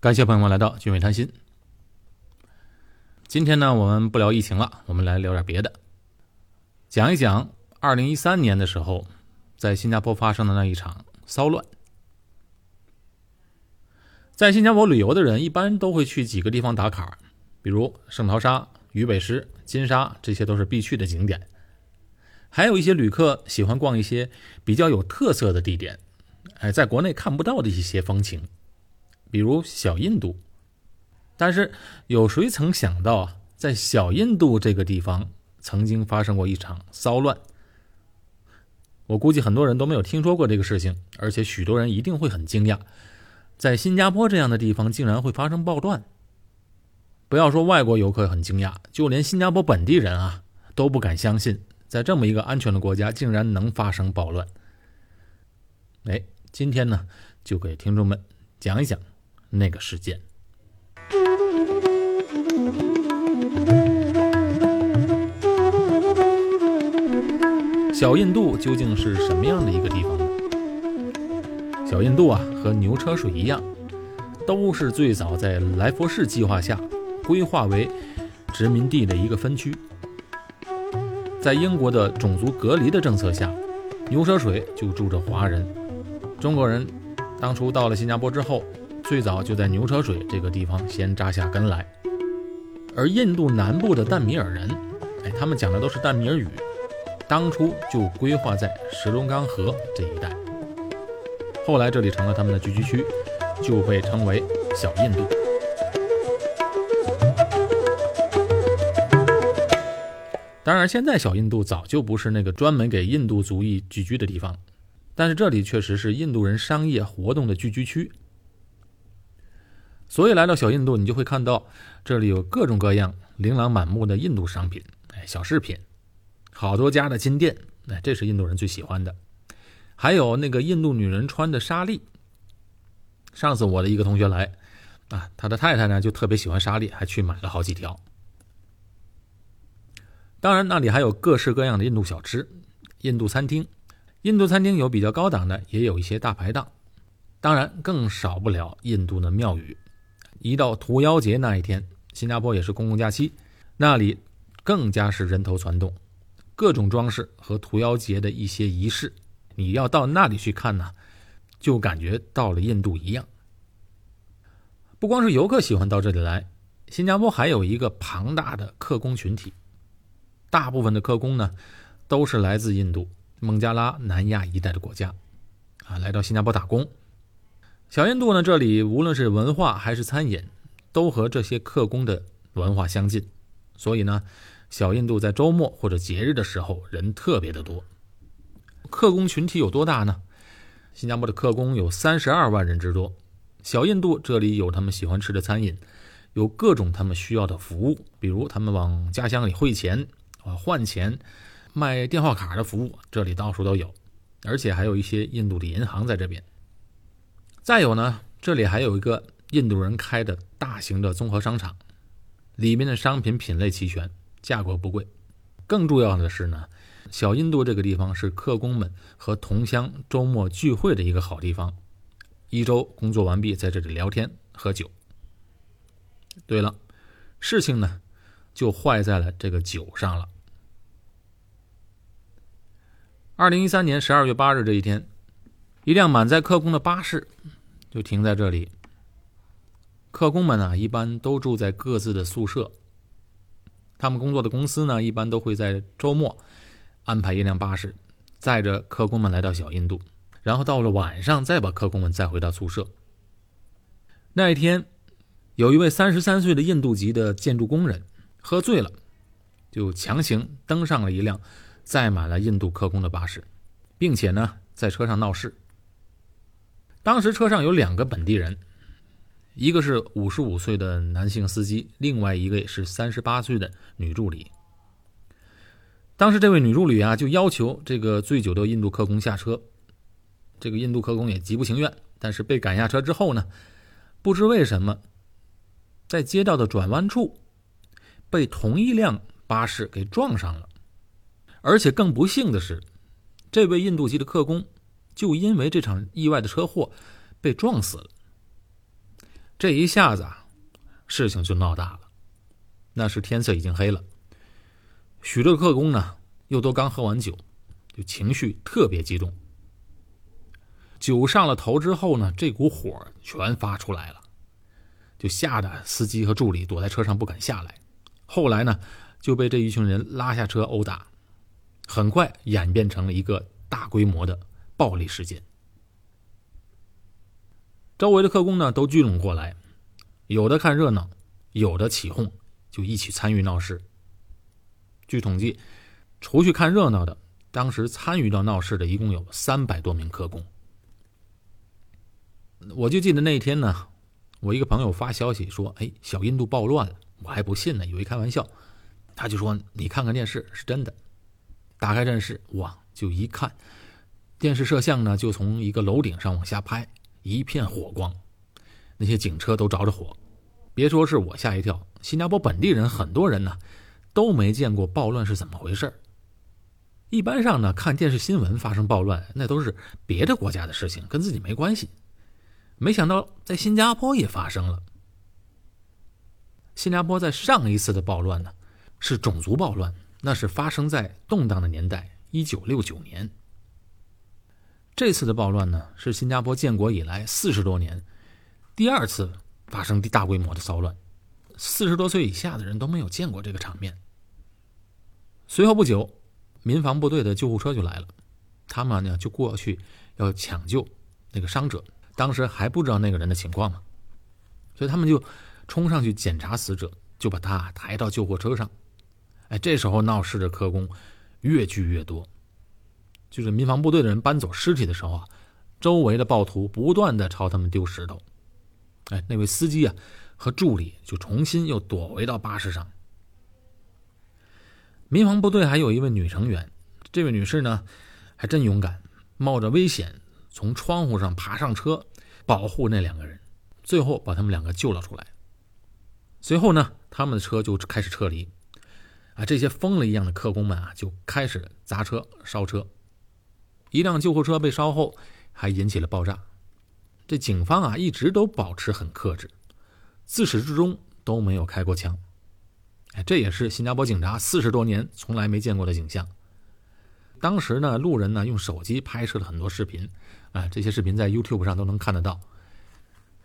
感谢朋友们来到俊伟谈心。今天呢，我们不聊疫情了，我们来聊点别的，讲一讲二零一三年的时候，在新加坡发生的那一场骚乱。在新加坡旅游的人一般都会去几个地方打卡，比如圣淘沙、鱼尾狮、金沙，这些都是必去的景点。还有一些旅客喜欢逛一些比较有特色的地点，哎，在国内看不到的一些风情。比如小印度，但是有谁曾想到啊，在小印度这个地方曾经发生过一场骚乱？我估计很多人都没有听说过这个事情，而且许多人一定会很惊讶，在新加坡这样的地方竟然会发生暴乱。不要说外国游客很惊讶，就连新加坡本地人啊都不敢相信，在这么一个安全的国家竟然能发生暴乱。哎，今天呢，就给听众们讲一讲。那个事件，小印度究竟是什么样的一个地方呢？小印度啊，和牛车水一样，都是最早在来佛士计划下规划为殖民地的一个分区。在英国的种族隔离的政策下，牛车水就住着华人。中国人当初到了新加坡之后。最早就在牛车水这个地方先扎下根来，而印度南部的淡米尔人，哎，他们讲的都是淡米尔语，当初就规划在石龙岗河这一带，后来这里成了他们的聚居区，就被称为小印度。当然，现在小印度早就不是那个专门给印度族裔聚居的地方，但是这里确实是印度人商业活动的聚居区。所以来到小印度，你就会看到这里有各种各样、琳琅满目的印度商品，哎，小饰品，好多家的金店，哎，这是印度人最喜欢的。还有那个印度女人穿的纱丽。上次我的一个同学来，啊，他的太太呢就特别喜欢纱丽，还去买了好几条。当然，那里还有各式各样的印度小吃、印度餐厅。印度餐厅有比较高档的，也有一些大排档。当然，更少不了印度的庙宇。一到屠妖节那一天，新加坡也是公共假期，那里更加是人头攒动，各种装饰和屠妖节的一些仪式，你要到那里去看呢，就感觉到了印度一样。不光是游客喜欢到这里来，新加坡还有一个庞大的客工群体，大部分的客工呢，都是来自印度、孟加拉、南亚一带的国家，啊，来到新加坡打工。小印度呢，这里无论是文化还是餐饮，都和这些客工的文化相近，所以呢，小印度在周末或者节日的时候人特别的多。客工群体有多大呢？新加坡的客工有三十二万人之多。小印度这里有他们喜欢吃的餐饮，有各种他们需要的服务，比如他们往家乡里汇钱啊、换钱、卖电话卡的服务，这里到处都有，而且还有一些印度的银行在这边。再有呢，这里还有一个印度人开的大型的综合商场，里面的商品品类齐全，价格不贵。更重要的是呢，小印度这个地方是客工们和同乡周末聚会的一个好地方。一周工作完毕，在这里聊天喝酒。对了，事情呢就坏在了这个酒上了。二零一三年十二月八日这一天。一辆满载客工的巴士就停在这里。客工们呢，一般都住在各自的宿舍。他们工作的公司呢，一般都会在周末安排一辆巴士，载着客工们来到小印度，然后到了晚上再把客工们载回到宿舍。那一天，有一位三十三岁的印度籍的建筑工人喝醉了，就强行登上了一辆载满了印度客工的巴士，并且呢，在车上闹事。当时车上有两个本地人，一个是五十五岁的男性司机，另外一个是三十八岁的女助理。当时这位女助理啊，就要求这个醉酒的印度客工下车。这个印度客工也极不情愿，但是被赶下车之后呢，不知为什么，在街道的转弯处被同一辆巴士给撞上了，而且更不幸的是，这位印度籍的客工。就因为这场意外的车祸，被撞死了。这一下子啊，事情就闹大了。那时天色已经黑了，许多客工呢又都刚喝完酒，就情绪特别激动。酒上了头之后呢，这股火全发出来了，就吓得司机和助理躲在车上不敢下来。后来呢，就被这一群人拉下车殴打，很快演变成了一个大规模的暴力事件。周围的客工呢都聚拢过来，有的看热闹，有的起哄。就一起参与闹事。据统计，除去看热闹的，当时参与到闹事的一共有三百多名客工。我就记得那一天呢，我一个朋友发消息说：“哎，小印度暴乱了。”我还不信呢，以为开玩笑。他就说：“你看看电视，是真的。”打开电视，哇，就一看，电视摄像呢，就从一个楼顶上往下拍，一片火光，那些警车都着着火。别说是我吓一跳，新加坡本地人很多人呢都没见过暴乱是怎么回事一般上呢，看电视新闻发生暴乱，那都是别的国家的事情，跟自己没关系。没想到在新加坡也发生了。新加坡在上一次的暴乱呢，是种族暴乱，那是发生在动荡的年代，一九六九年。这次的暴乱呢，是新加坡建国以来四十多年第二次。发生大规模的骚乱，四十多岁以下的人都没有见过这个场面。随后不久，民防部队的救护车就来了，他们呢就过去要抢救那个伤者。当时还不知道那个人的情况嘛，所以他们就冲上去检查死者，就把他抬到救护车上。哎，这时候闹事的科工越聚越多，就是民防部队的人搬走尸体的时候啊，周围的暴徒不断的朝他们丢石头。哎，那位司机啊和助理就重新又躲回到巴士上。民防部队还有一位女成员，这位女士呢还真勇敢，冒着危险从窗户上爬上车，保护那两个人，最后把他们两个救了出来。随后呢，他们的车就开始撤离。啊，这些疯了一样的客工们啊就开始砸车烧车。一辆救护车被烧后，还引起了爆炸。这警方啊，一直都保持很克制，自始至终都没有开过枪。哎，这也是新加坡警察四十多年从来没见过的景象。当时呢，路人呢用手机拍摄了很多视频，啊，这些视频在 YouTube 上都能看得到。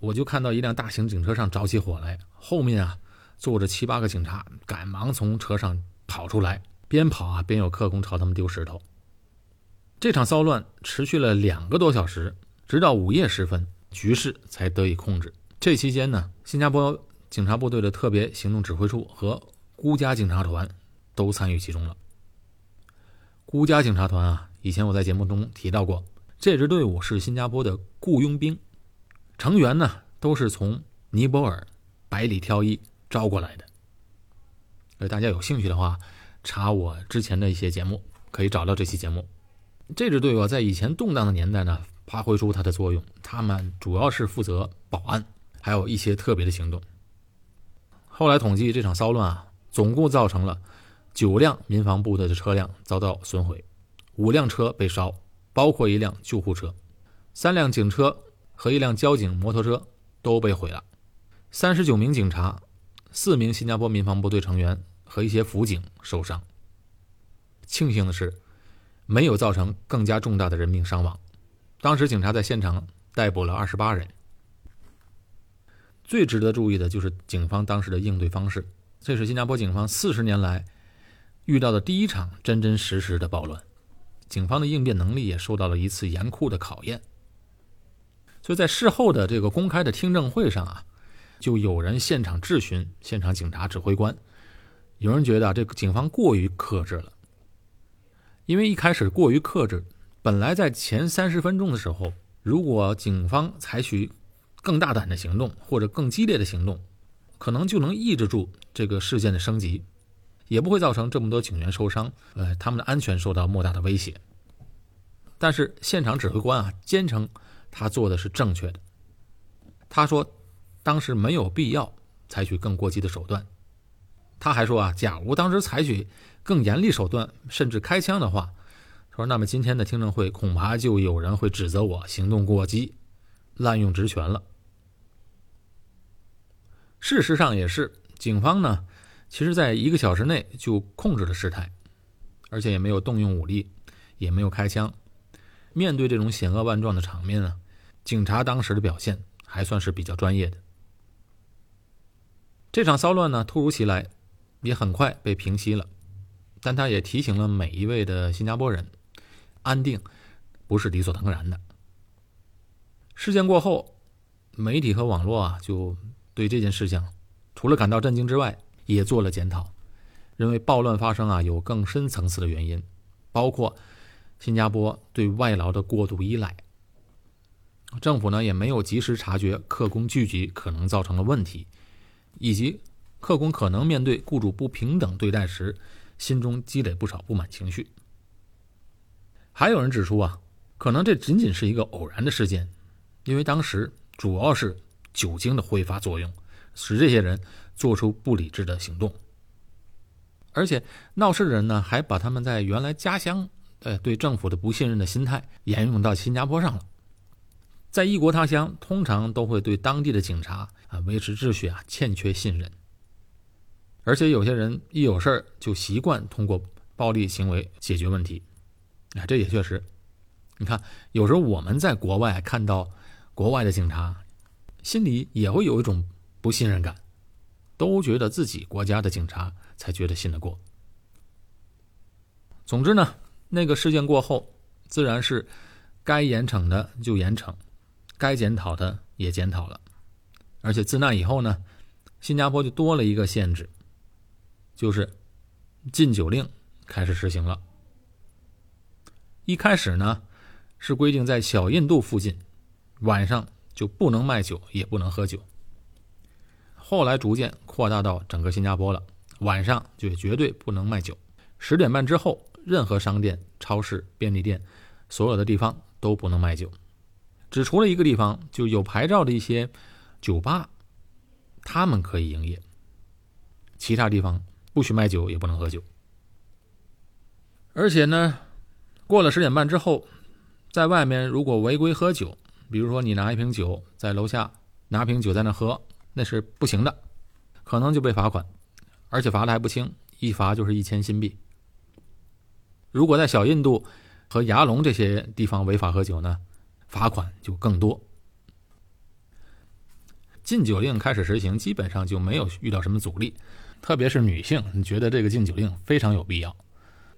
我就看到一辆大型警车上着起火来，后面啊坐着七八个警察，赶忙从车上跑出来，边跑啊边有特工朝他们丢石头。这场骚乱持续了两个多小时。直到午夜时分，局势才得以控制。这期间呢，新加坡警察部队的特别行动指挥处和孤家警察团都参与其中了。孤家警察团啊，以前我在节目中提到过，这支队伍是新加坡的雇佣兵，成员呢都是从尼泊尔百里挑一招过来的。呃，大家有兴趣的话，查我之前的一些节目，可以找到这期节目。这支队伍在以前动荡的年代呢。发挥出它的作用，他们主要是负责保安，还有一些特别的行动。后来统计，这场骚乱啊，总共造成了九辆民防部队的车辆遭到损毁，五辆车被烧，包括一辆救护车，三辆警车和一辆交警摩托车都被毁了，三十九名警察、四名新加坡民防部队成员和一些辅警受伤。庆幸的是，没有造成更加重大的人命伤亡。当时警察在现场逮捕了二十八人。最值得注意的就是警方当时的应对方式，这是新加坡警方四十年来遇到的第一场真真实实的暴乱，警方的应变能力也受到了一次严酷的考验。所以在事后的这个公开的听证会上啊，就有人现场质询现场警察指挥官，有人觉得这个警方过于克制了，因为一开始过于克制。本来在前三十分钟的时候，如果警方采取更大胆的行动或者更激烈的行动，可能就能抑制住这个事件的升级，也不会造成这么多警员受伤，呃，他们的安全受到莫大的威胁。但是现场指挥官啊，坚称他做的是正确的。他说，当时没有必要采取更过激的手段。他还说啊，假如当时采取更严厉手段，甚至开枪的话。说，那么今天的听证会恐怕就有人会指责我行动过激、滥用职权了。事实上也是，警方呢，其实在一个小时内就控制了事态，而且也没有动用武力，也没有开枪。面对这种险恶万状的场面啊，警察当时的表现还算是比较专业的。这场骚乱呢，突如其来，也很快被平息了，但他也提醒了每一位的新加坡人，安定不是理所当然的。事件过后，媒体和网络啊，就对这件事情除了感到震惊之外，也做了检讨，认为暴乱发生啊，有更深层次的原因，包括。新加坡对外劳的过度依赖，政府呢也没有及时察觉客工聚集可能造成的问题，以及客工可能面对雇主不平等对待时，心中积累不少不满情绪。还有人指出啊，可能这仅仅是一个偶然的事件，因为当时主要是酒精的挥发作用，使这些人做出不理智的行动，而且闹事的人呢还把他们在原来家乡。呃，对政府的不信任的心态沿用到新加坡上了。在异国他乡，通常都会对当地的警察啊维持秩序啊欠缺信任，而且有些人一有事儿就习惯通过暴力行为解决问题。啊，这也确实，你看，有时候我们在国外看到国外的警察，心里也会有一种不信任感，都觉得自己国家的警察才觉得信得过。总之呢。那个事件过后，自然是该严惩的就严惩，该检讨的也检讨了。而且自那以后呢，新加坡就多了一个限制，就是禁酒令开始实行了。一开始呢，是规定在小印度附近晚上就不能卖酒，也不能喝酒。后来逐渐扩大到整个新加坡了，晚上就绝对不能卖酒，十点半之后。任何商店、超市、便利店，所有的地方都不能卖酒，只除了一个地方，就有牌照的一些酒吧，他们可以营业，其他地方不许卖酒，也不能喝酒。而且呢，过了十点半之后，在外面如果违规喝酒，比如说你拿一瓶酒在楼下拿瓶酒在那喝，那是不行的，可能就被罚款，而且罚的还不轻，一罚就是一千新币。如果在小印度和牙龙这些地方违法喝酒呢，罚款就更多。禁酒令开始实行，基本上就没有遇到什么阻力，特别是女性，你觉得这个禁酒令非常有必要。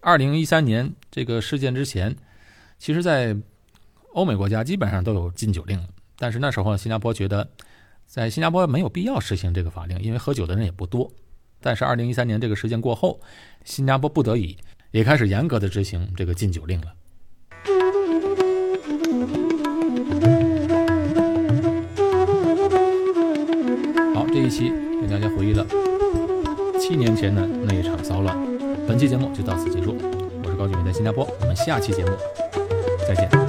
二零一三年这个事件之前，其实，在欧美国家基本上都有禁酒令，但是那时候新加坡觉得，在新加坡没有必要实行这个法令，因为喝酒的人也不多。但是二零一三年这个事件过后，新加坡不得已。也开始严格的执行这个禁酒令了。好，这一期给大家回忆了七年前的那一场骚乱。本期节目就到此结束，我是高俊伟，在新加坡，我们下期节目再见。